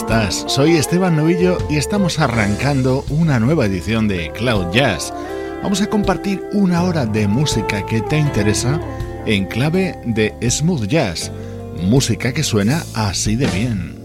Estás? Soy Esteban Novillo y estamos arrancando una nueva edición de Cloud Jazz. Vamos a compartir una hora de música que te interesa en clave de smooth jazz, música que suena así de bien.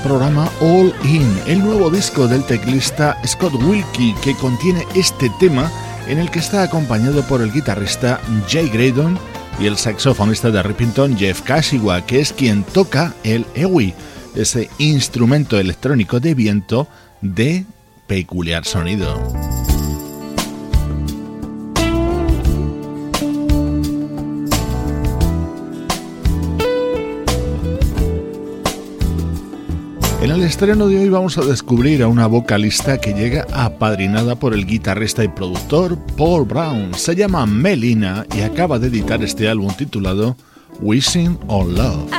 Programa All In, el nuevo disco del teclista Scott Wilkie que contiene este tema en el que está acompañado por el guitarrista Jay Graydon y el saxofonista de Rippington Jeff Kashiwa, que es quien toca el EWI, ese instrumento electrónico de viento de peculiar sonido. En el estreno de hoy vamos a descubrir a una vocalista que llega apadrinada por el guitarrista y productor Paul Brown. Se llama Melina y acaba de editar este álbum titulado Wishing on Love.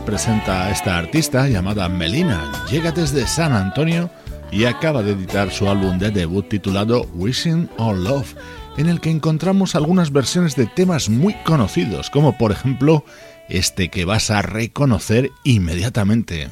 Presenta a esta artista llamada Melina. Llega desde San Antonio y acaba de editar su álbum de debut titulado Wishing on Love, en el que encontramos algunas versiones de temas muy conocidos, como por ejemplo este que vas a reconocer inmediatamente.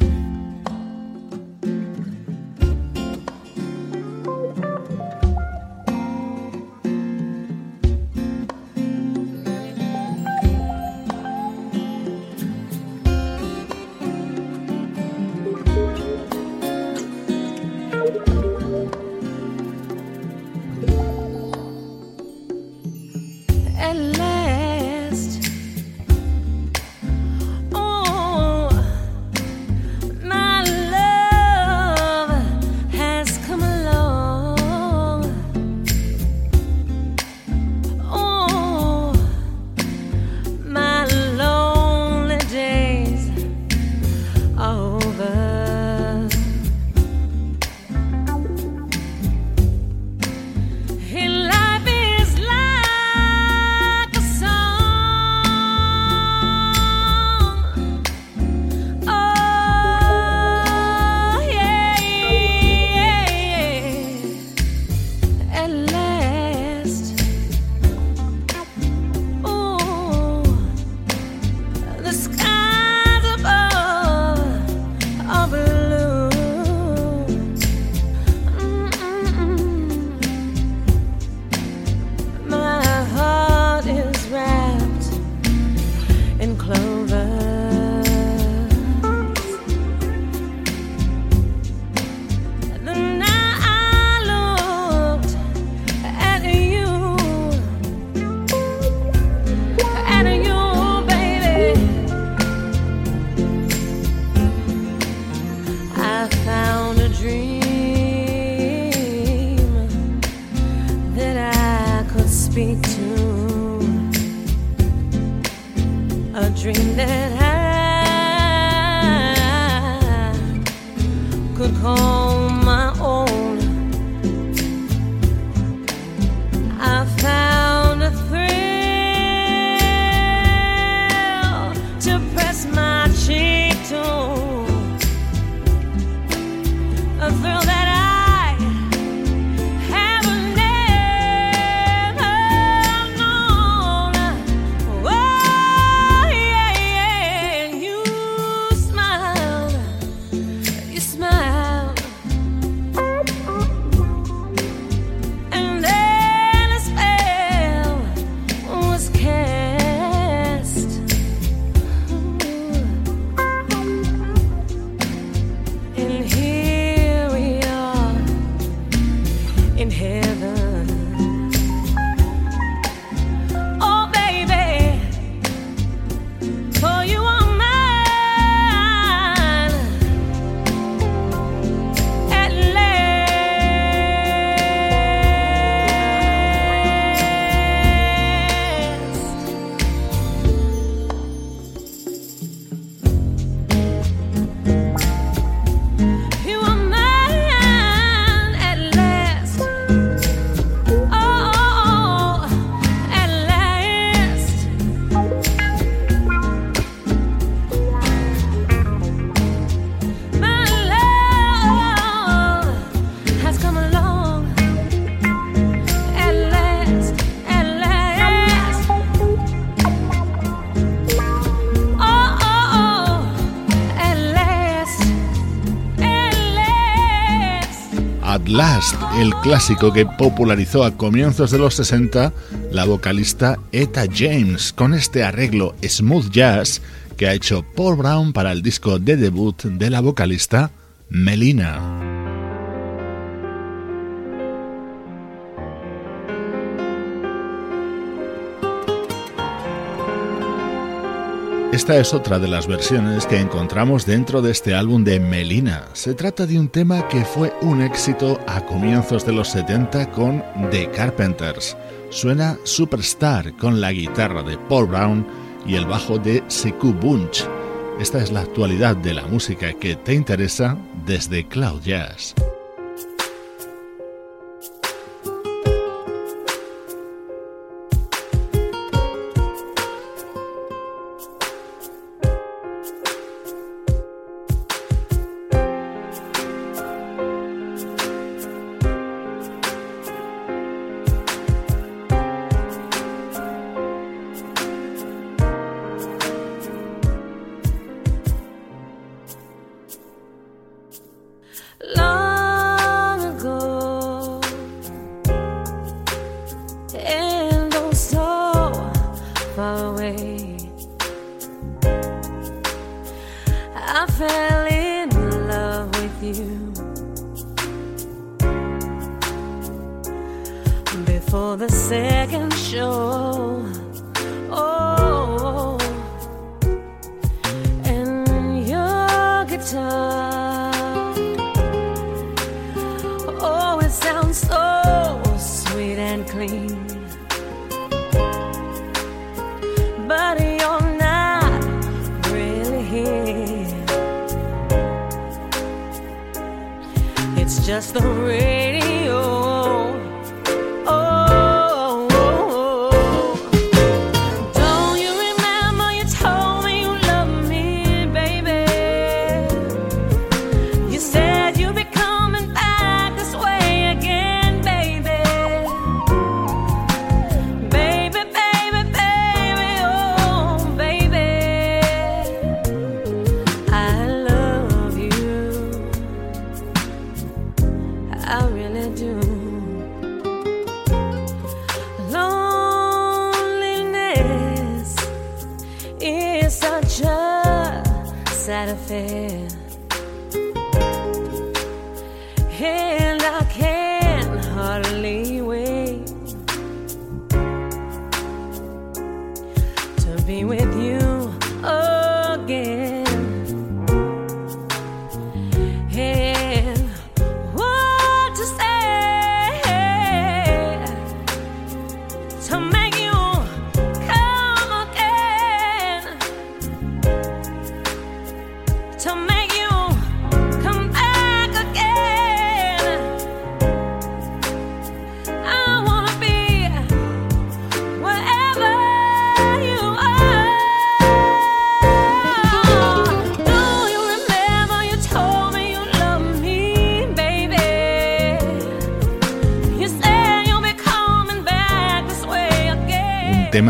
El clásico que popularizó a comienzos de los 60 la vocalista Etta James con este arreglo smooth jazz que ha hecho Paul Brown para el disco de debut de la vocalista Melina. Esta es otra de las versiones que encontramos dentro de este álbum de Melina. Se trata de un tema que fue un éxito a comienzos de los 70 con The Carpenters. Suena Superstar con la guitarra de Paul Brown y el bajo de Sekou Bunch. Esta es la actualidad de la música que te interesa desde Cloud Jazz.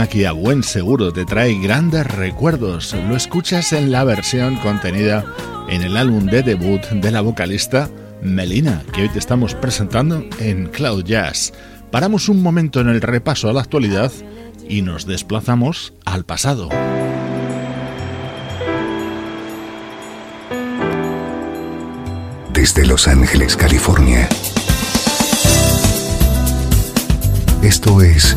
Que a buen seguro te trae grandes recuerdos. Lo escuchas en la versión contenida en el álbum de debut de la vocalista Melina, que hoy te estamos presentando en Cloud Jazz. Paramos un momento en el repaso a la actualidad y nos desplazamos al pasado. Desde Los Ángeles, California. Esto es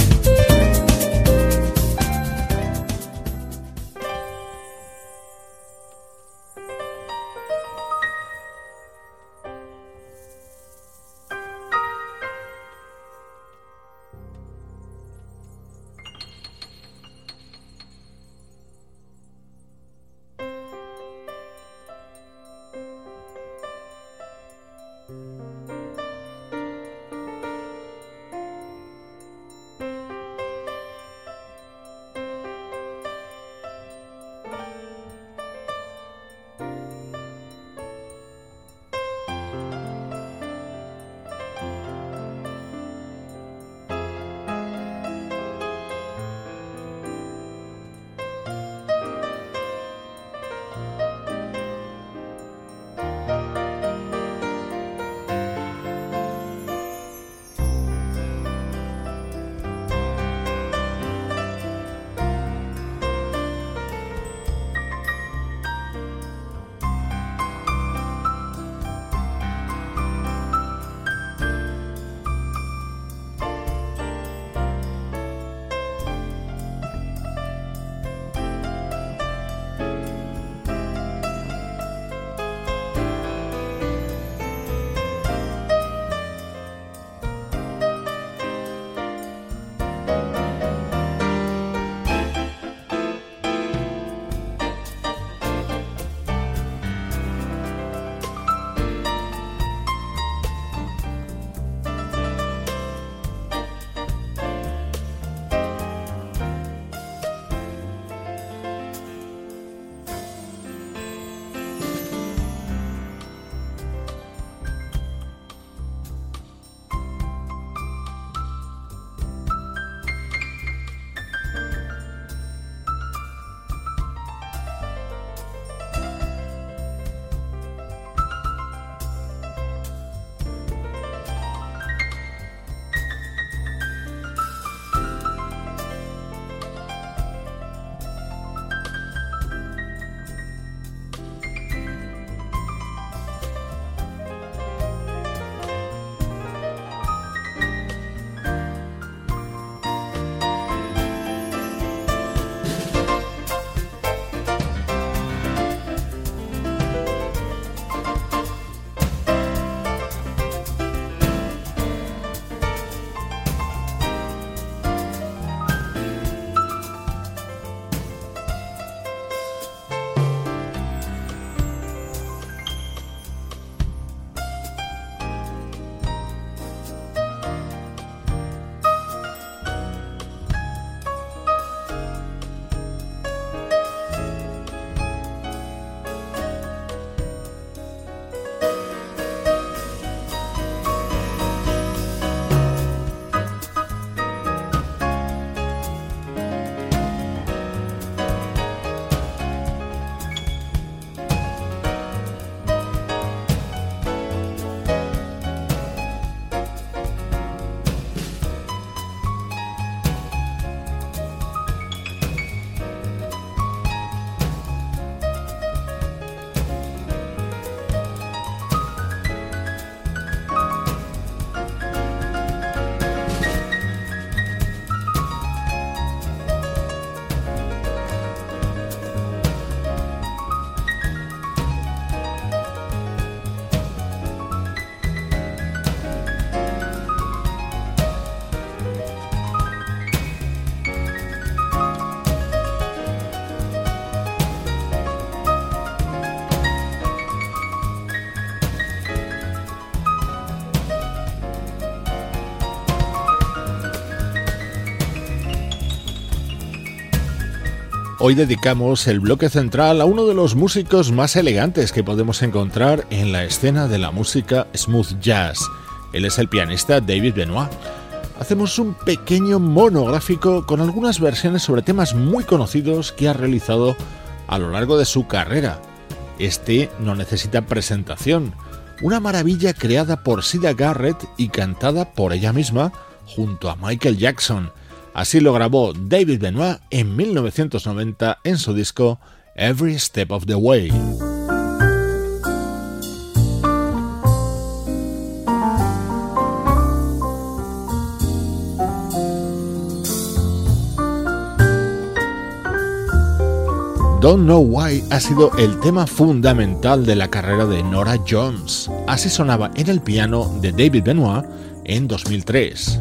Hoy dedicamos el bloque central a uno de los músicos más elegantes que podemos encontrar en la escena de la música smooth jazz. Él es el pianista David Benoit. Hacemos un pequeño monográfico con algunas versiones sobre temas muy conocidos que ha realizado a lo largo de su carrera. Este no necesita presentación. Una maravilla creada por Sida Garrett y cantada por ella misma junto a Michael Jackson. Así lo grabó David Benoit en 1990 en su disco Every Step of the Way. Don't Know Why ha sido el tema fundamental de la carrera de Nora Jones. Así sonaba en el piano de David Benoit en 2003.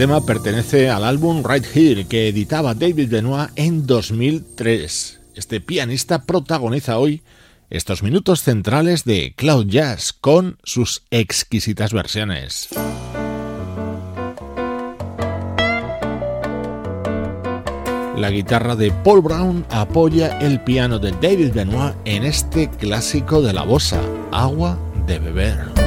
Tema pertenece al álbum Right Here que editaba David Benoit en 2003. Este pianista protagoniza hoy estos minutos centrales de Cloud Jazz con sus exquisitas versiones. La guitarra de Paul Brown apoya el piano de David Benoit en este clásico de la bossa, Agua de beber.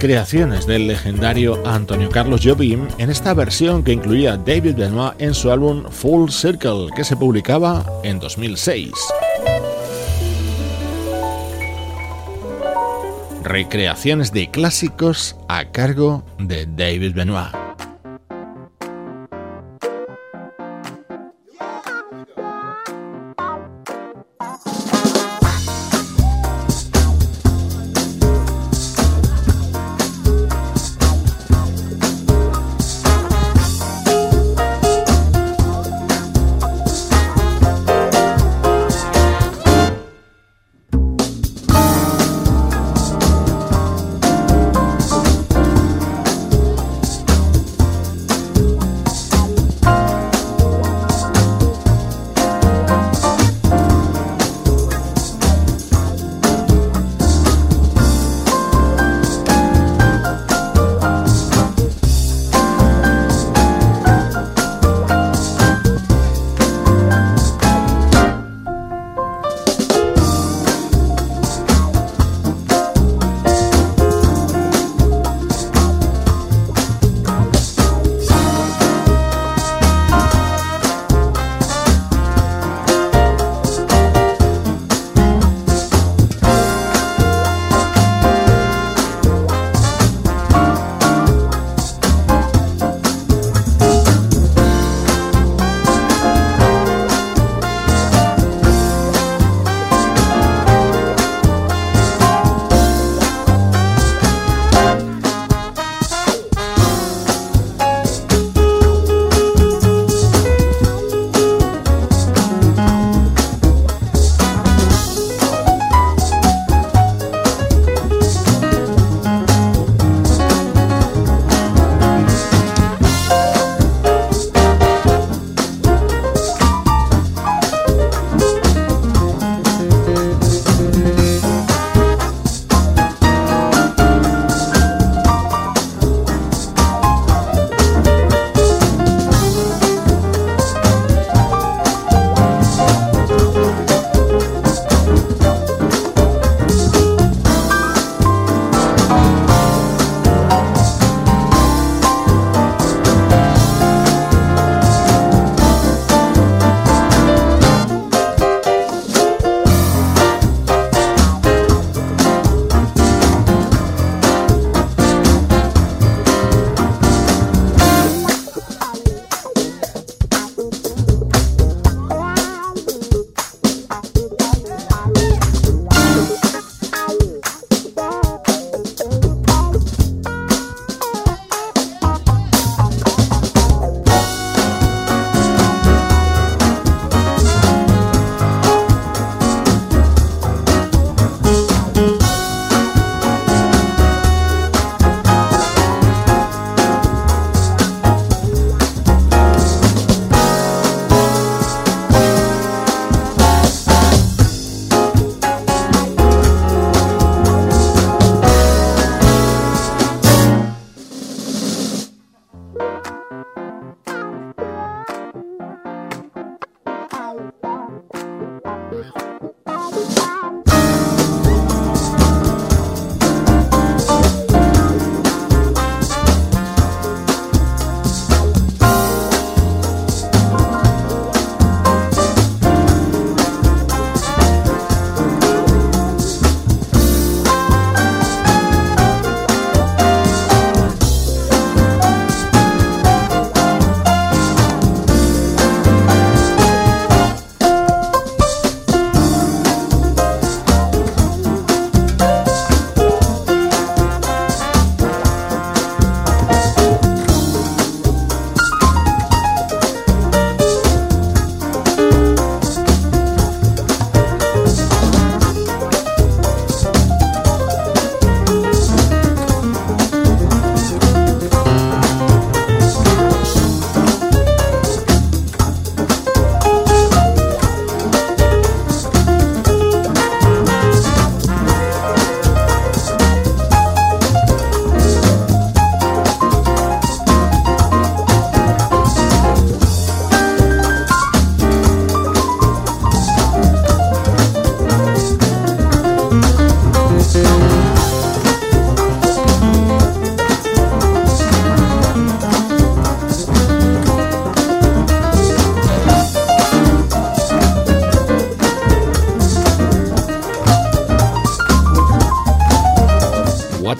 Creaciones del legendario Antonio Carlos Jobim en esta versión que incluía David Benoit en su álbum Full Circle, que se publicaba en 2006. Recreaciones de clásicos a cargo de David Benoit.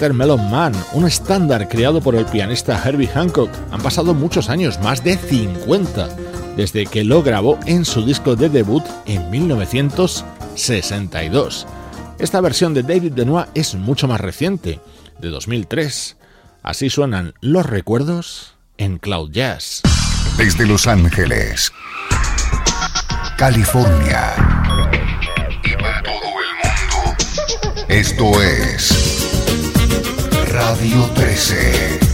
Watermelon Man, un estándar creado por el pianista Herbie Hancock. Han pasado muchos años, más de 50, desde que lo grabó en su disco de debut en 1962. Esta versión de David Benoit es mucho más reciente, de 2003. Así suenan los recuerdos en Cloud Jazz. Desde Los Ángeles, California esto es Radio 13.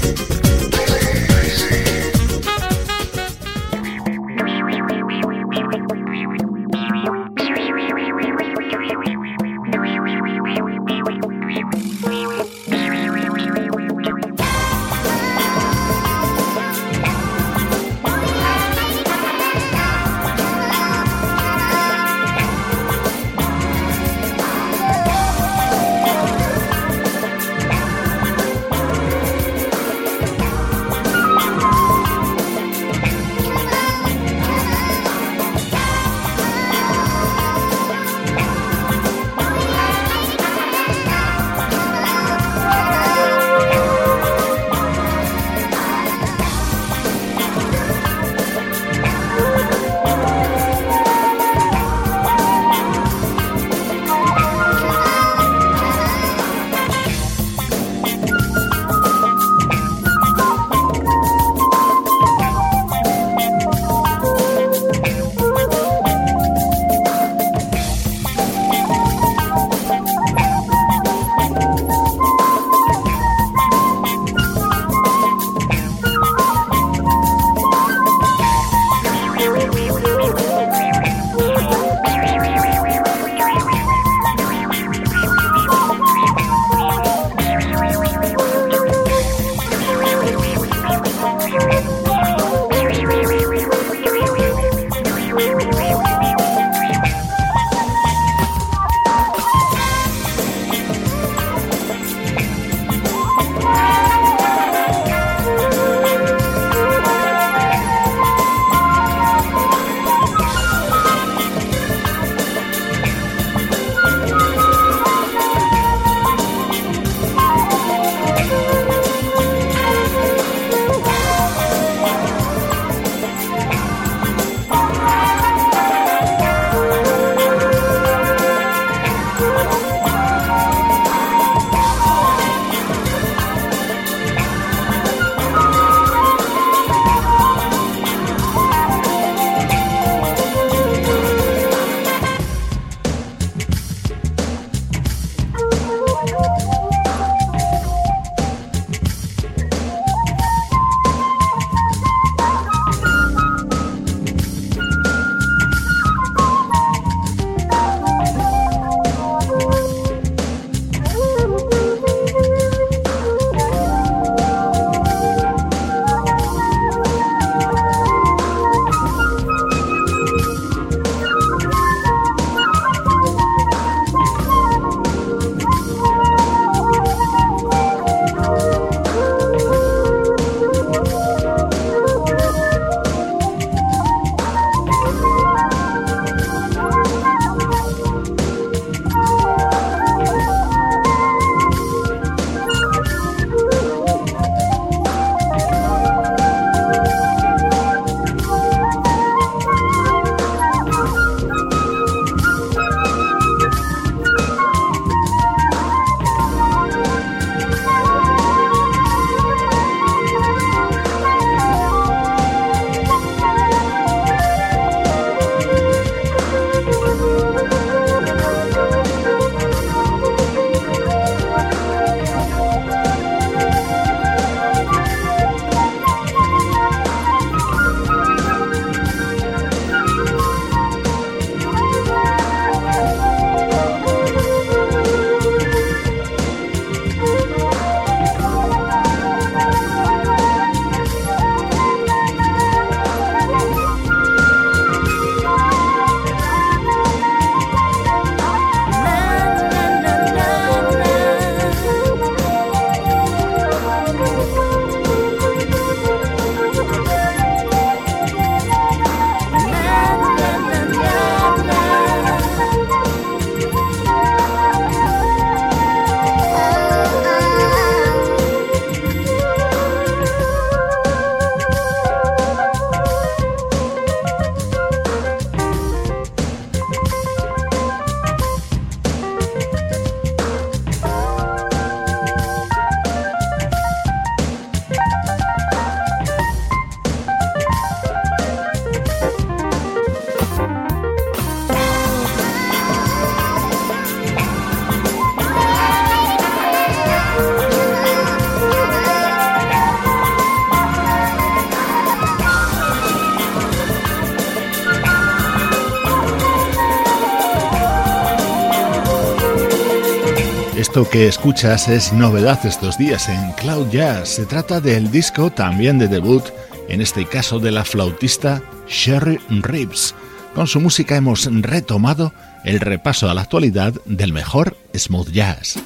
Que escuchas es novedad estos días en Cloud Jazz. Se trata del disco también de debut, en este caso de la flautista Sherry Reeves. Con su música hemos retomado el repaso a la actualidad del mejor smooth jazz.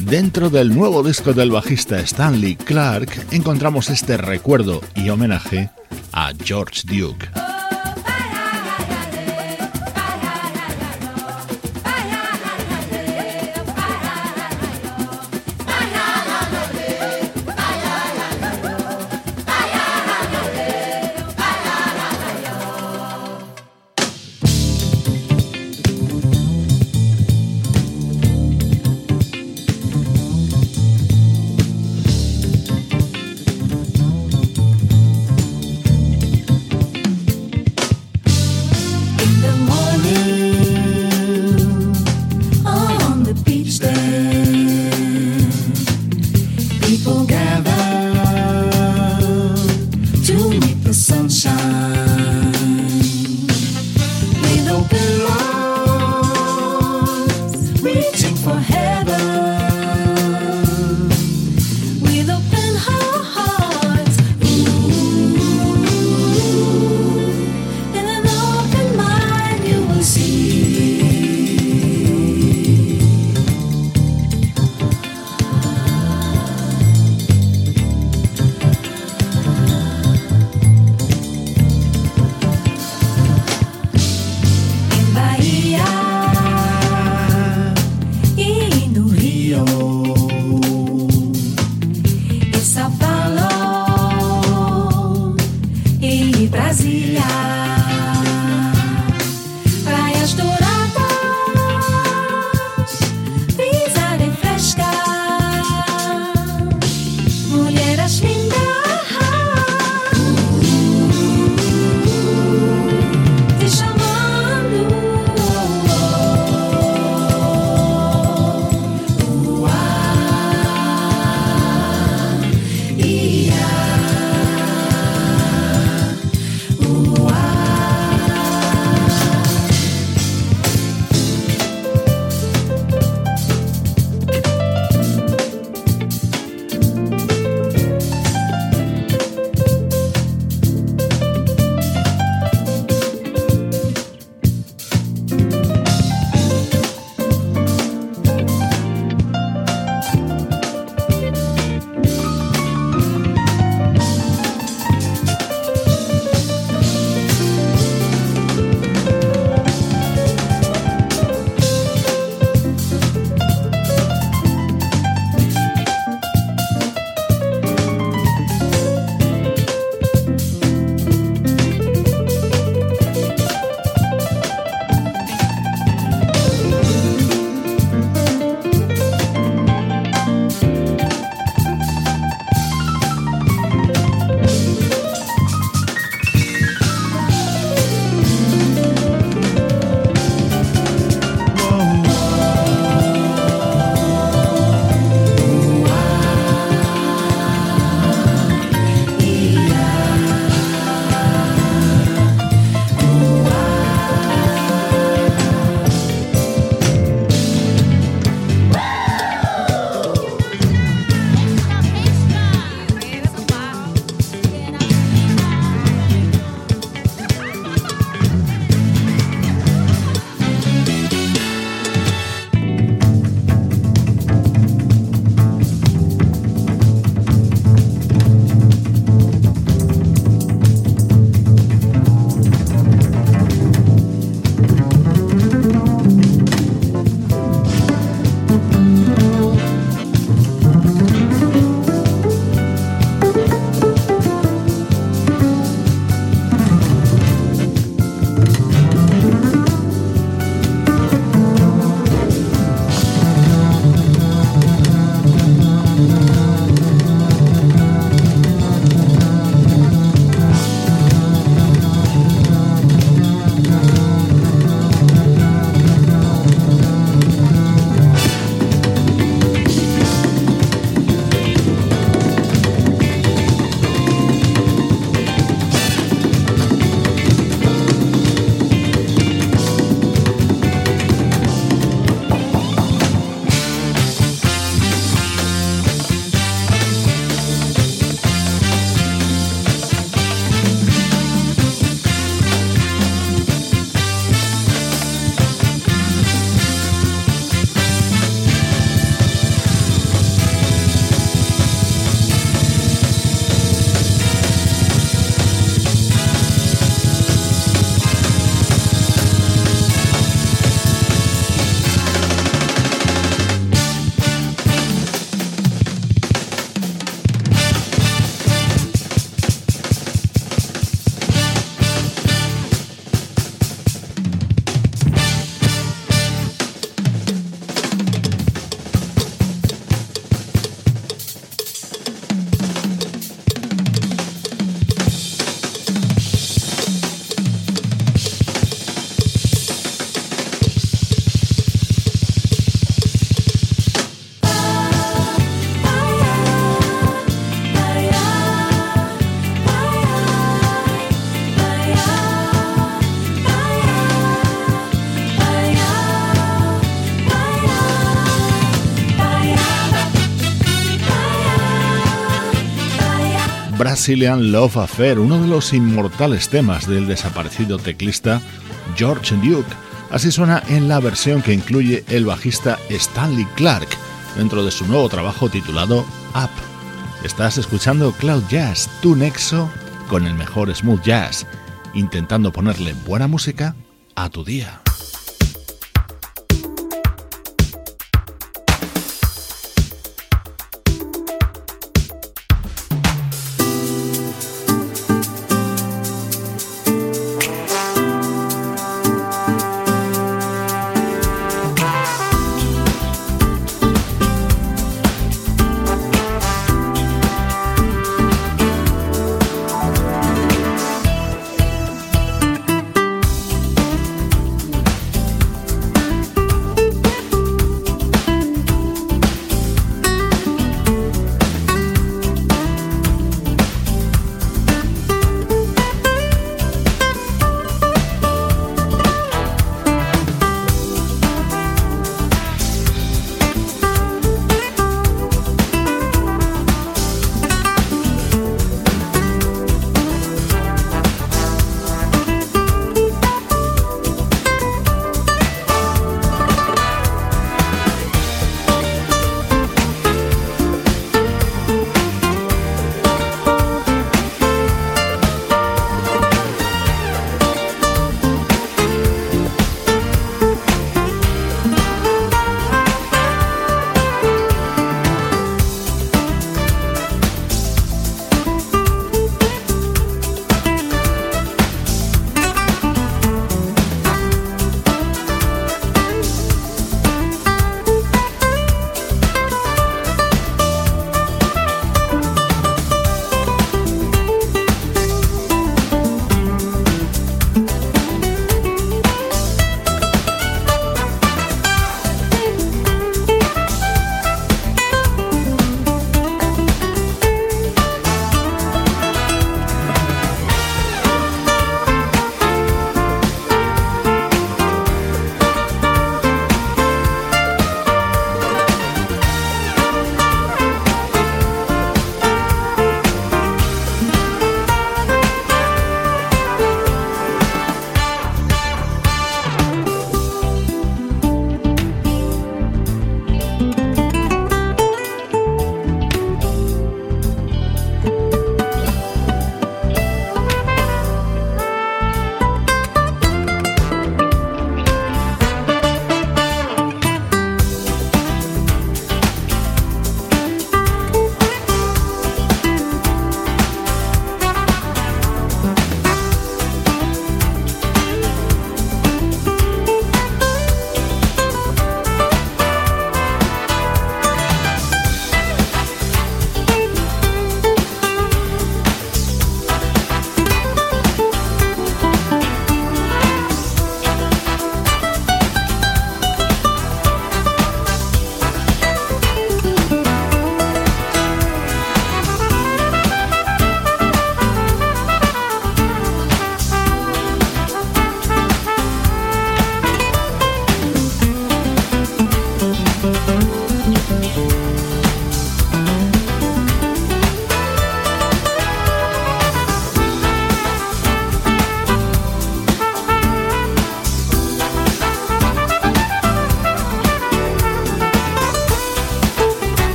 Dentro del nuevo disco del bajista Stanley Clark encontramos este recuerdo y homenaje a George Duke. Brazilian Love Affair, uno de los inmortales temas del desaparecido teclista George Duke. Así suena en la versión que incluye el bajista Stanley Clark dentro de su nuevo trabajo titulado Up. Estás escuchando Cloud Jazz, tu nexo con el mejor smooth jazz, intentando ponerle buena música a tu día.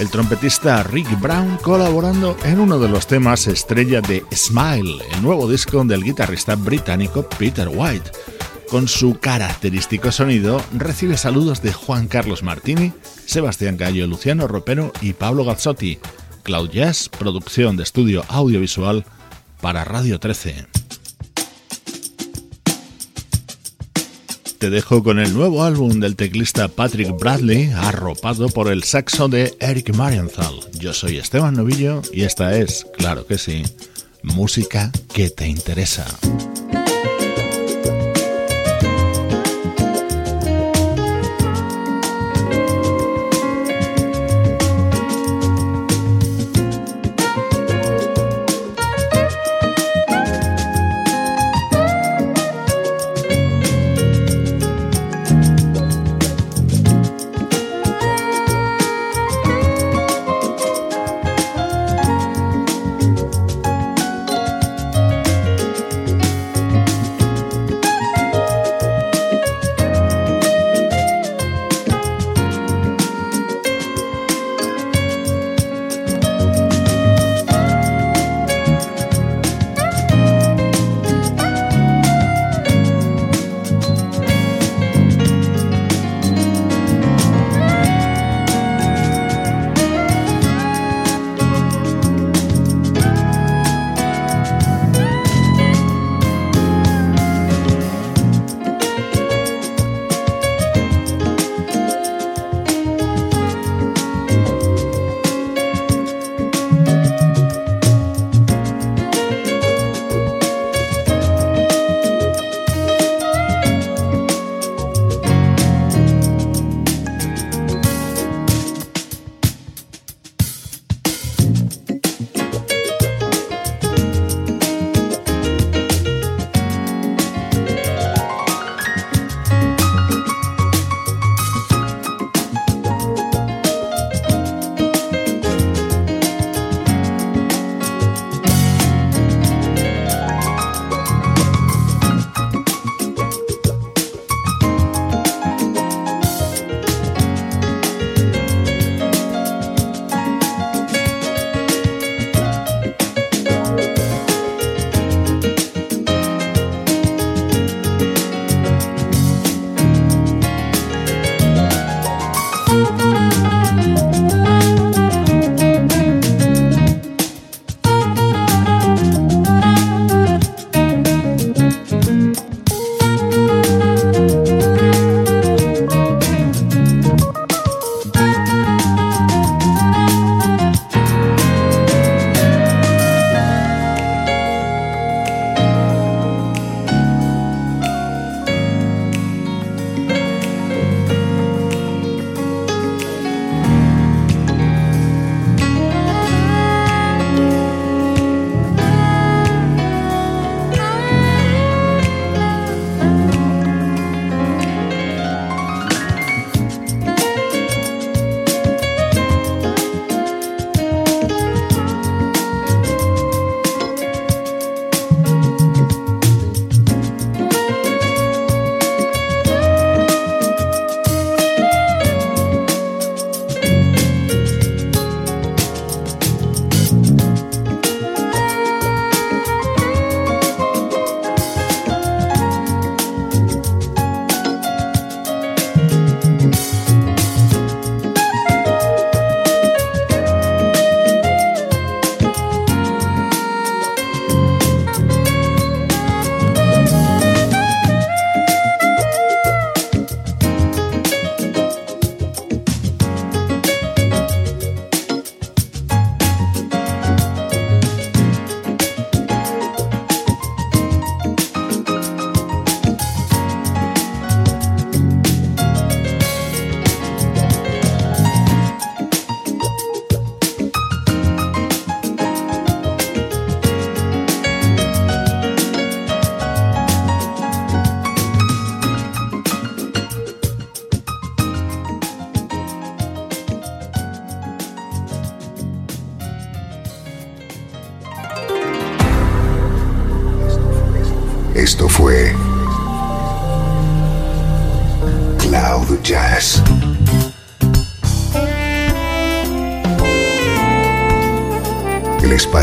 El trompetista Rick Brown colaborando en uno de los temas estrella de Smile, el nuevo disco del guitarrista británico Peter White. Con su característico sonido, recibe saludos de Juan Carlos Martini, Sebastián Gallo, Luciano Ropero y Pablo Gazzotti. Cloud Jazz, producción de estudio audiovisual para Radio 13. Te dejo con el nuevo álbum del teclista Patrick Bradley, arropado por el saxo de Eric Marienthal. Yo soy Esteban Novillo y esta es, claro que sí, música que te interesa.